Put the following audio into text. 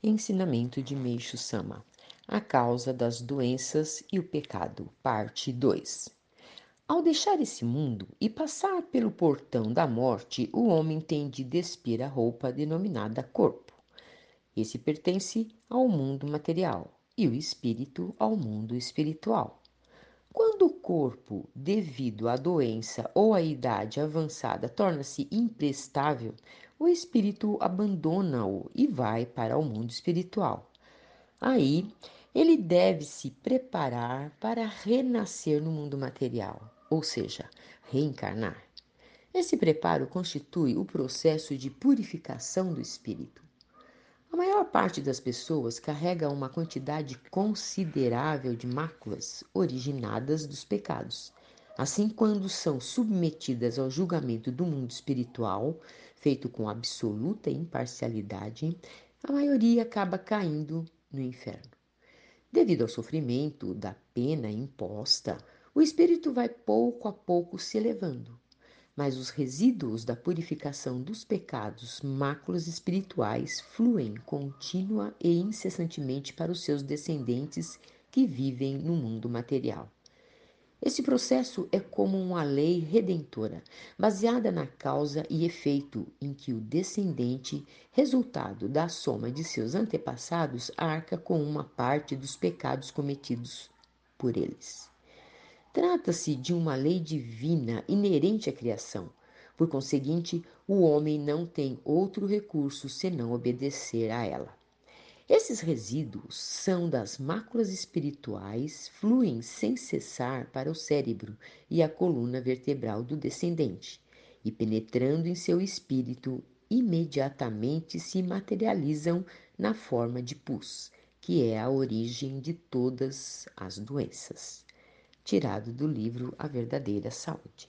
Ensinamento de Meixo Sama: A causa das doenças e o pecado, parte 2. Ao deixar esse mundo e passar pelo portão da morte, o homem tem de despir a roupa denominada corpo. Esse pertence ao mundo material e o espírito ao mundo espiritual. Quando o corpo, devido à doença ou à idade avançada, torna-se imprestável, o espírito abandona-o e vai para o mundo espiritual. Aí, ele deve se preparar para renascer no mundo material, ou seja, reencarnar. Esse preparo constitui o processo de purificação do espírito. A maior parte das pessoas carrega uma quantidade considerável de máculas originadas dos pecados. Assim, quando são submetidas ao julgamento do mundo espiritual, feito com absoluta imparcialidade, a maioria acaba caindo no inferno. Devido ao sofrimento da pena imposta, o espírito vai pouco a pouco se elevando, mas os resíduos da purificação dos pecados, máculas espirituais, fluem contínua e incessantemente para os seus descendentes que vivem no mundo material. Esse processo é como uma lei redentora, baseada na causa e efeito em que o descendente, resultado da soma de seus antepassados, arca com uma parte dos pecados cometidos por eles. Trata-se de uma lei divina inerente à criação. Por conseguinte, o homem não tem outro recurso senão obedecer a ela. Esses resíduos são das máculas espirituais, fluem sem cessar para o cérebro e a coluna vertebral do descendente, e penetrando em seu espírito, imediatamente se materializam na forma de pus, que é a origem de todas as doenças. Tirado do livro A Verdadeira Saúde.